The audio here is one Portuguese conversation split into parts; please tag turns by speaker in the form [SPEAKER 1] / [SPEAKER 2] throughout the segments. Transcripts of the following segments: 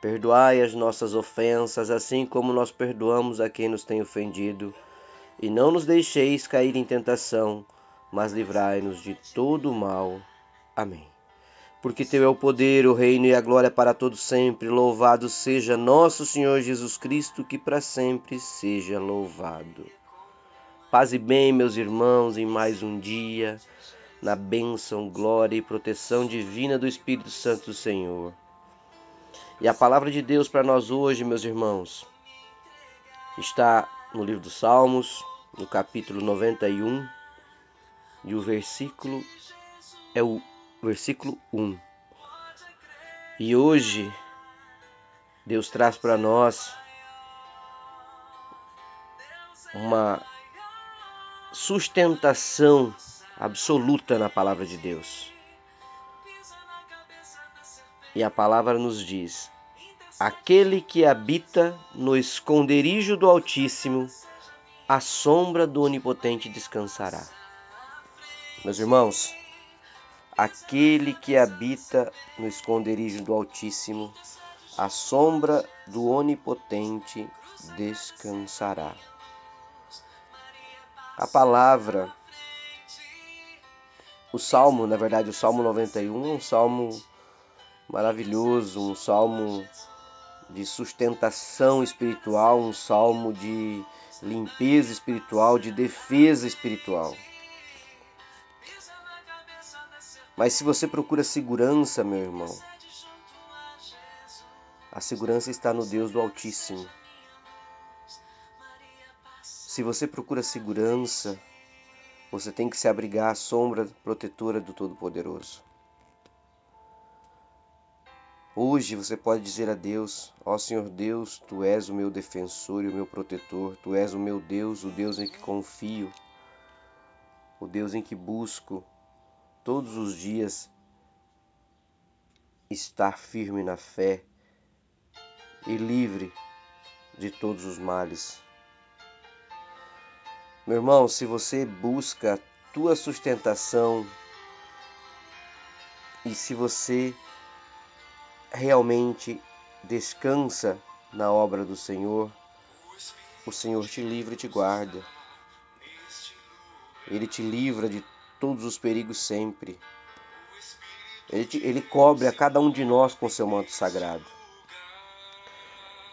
[SPEAKER 1] Perdoai as nossas ofensas, assim como nós perdoamos a quem nos tem ofendido. E não nos deixeis cair em tentação, mas livrai-nos de todo o mal. Amém. Porque Teu é o poder, o reino e a glória para todos sempre. Louvado seja nosso Senhor Jesus Cristo, que para sempre seja louvado. Paz e bem, meus irmãos, em mais um dia na bênção, glória e proteção divina do Espírito Santo do Senhor. E a palavra de Deus para nós hoje, meus irmãos, está no livro dos Salmos, no capítulo 91, e o versículo é o versículo 1. E hoje Deus traz para nós uma sustentação absoluta na palavra de Deus. E a palavra nos diz: Aquele que habita no esconderijo do Altíssimo, a sombra do Onipotente descansará. Meus irmãos, aquele que habita no esconderijo do Altíssimo, a sombra do Onipotente descansará. A palavra o salmo, na verdade, o salmo 91 é um salmo maravilhoso, um salmo de sustentação espiritual, um salmo de limpeza espiritual, de defesa espiritual. Mas se você procura segurança, meu irmão, a segurança está no Deus do Altíssimo. Se você procura segurança, você tem que se abrigar à sombra protetora do Todo-Poderoso. Hoje você pode dizer a Deus: Ó oh, Senhor Deus, tu és o meu defensor e o meu protetor, tu és o meu Deus, o Deus em que confio, o Deus em que busco todos os dias estar firme na fé e livre de todos os males. Meu irmão, se você busca a tua sustentação e se você realmente descansa na obra do Senhor, o Senhor te livra e te guarda. Ele te livra de todos os perigos sempre. Ele, te, ele cobre a cada um de nós com seu manto sagrado.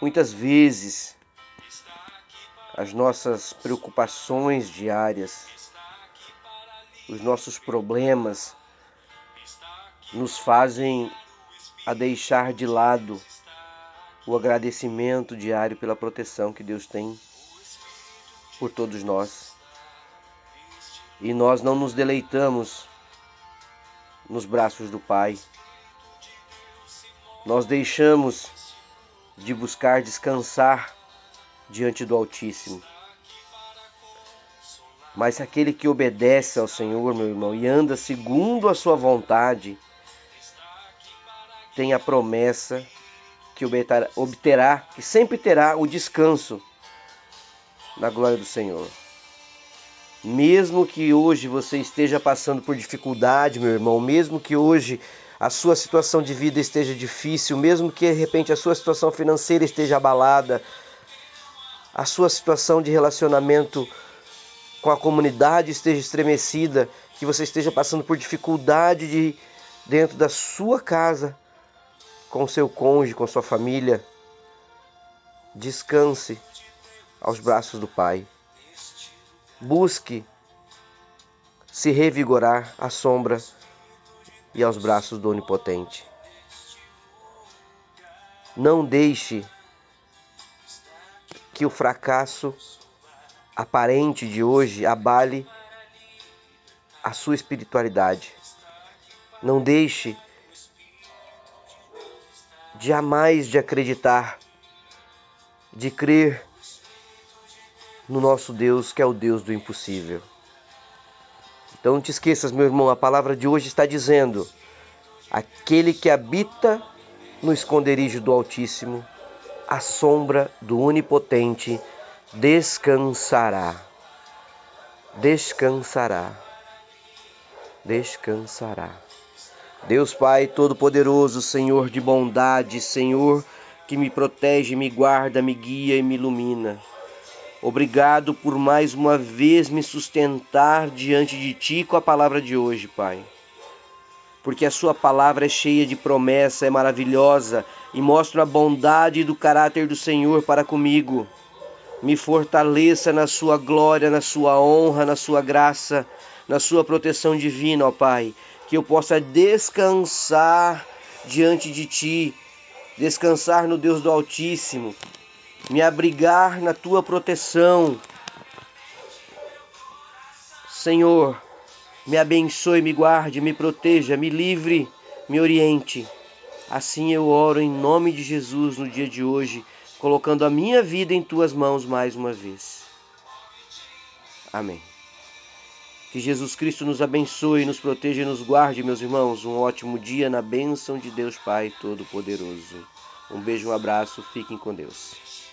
[SPEAKER 1] Muitas vezes as nossas preocupações diárias, os nossos problemas nos fazem a deixar de lado o agradecimento diário pela proteção que Deus tem por todos nós. E nós não nos deleitamos nos braços do Pai. Nós deixamos de buscar descansar diante do Altíssimo. Mas aquele que obedece ao Senhor, meu irmão, e anda segundo a sua vontade, tem a promessa que obterá, que sempre terá o descanso na glória do Senhor. Mesmo que hoje você esteja passando por dificuldade, meu irmão, mesmo que hoje a sua situação de vida esteja difícil, mesmo que de repente a sua situação financeira esteja abalada, a sua situação de relacionamento com a comunidade esteja estremecida, que você esteja passando por dificuldade de dentro da sua casa, com seu cônjuge, com sua família, descanse aos braços do Pai. Busque se revigorar à sombra e aos braços do Onipotente. Não deixe que o fracasso aparente de hoje abale a sua espiritualidade. Não deixe jamais de acreditar de crer no nosso Deus, que é o Deus do impossível. Então não te esqueças, meu irmão, a palavra de hoje está dizendo: aquele que habita no esconderijo do Altíssimo, a sombra do Onipotente descansará. Descansará. Descansará. Deus Pai Todo-Poderoso, Senhor de bondade, Senhor que me protege, me guarda, me guia e me ilumina. Obrigado por mais uma vez me sustentar diante de Ti com a palavra de hoje, Pai. Porque a Sua palavra é cheia de promessa, é maravilhosa e mostra a bondade do caráter do Senhor para comigo. Me fortaleça na Sua glória, na Sua honra, na Sua graça, na Sua proteção divina, ó Pai que eu possa descansar diante de Ti, descansar no Deus do Altíssimo, me abrigar na Tua proteção. Senhor, me abençoe, me guarde, me proteja, me livre, me oriente. Assim eu oro em nome de Jesus no dia de hoje, colocando a minha vida em tuas mãos mais uma vez. Amém. Que Jesus Cristo nos abençoe, nos proteja e nos guarde, meus irmãos. Um ótimo dia na bênção de Deus Pai Todo-Poderoso. Um beijo, um abraço, fiquem com Deus.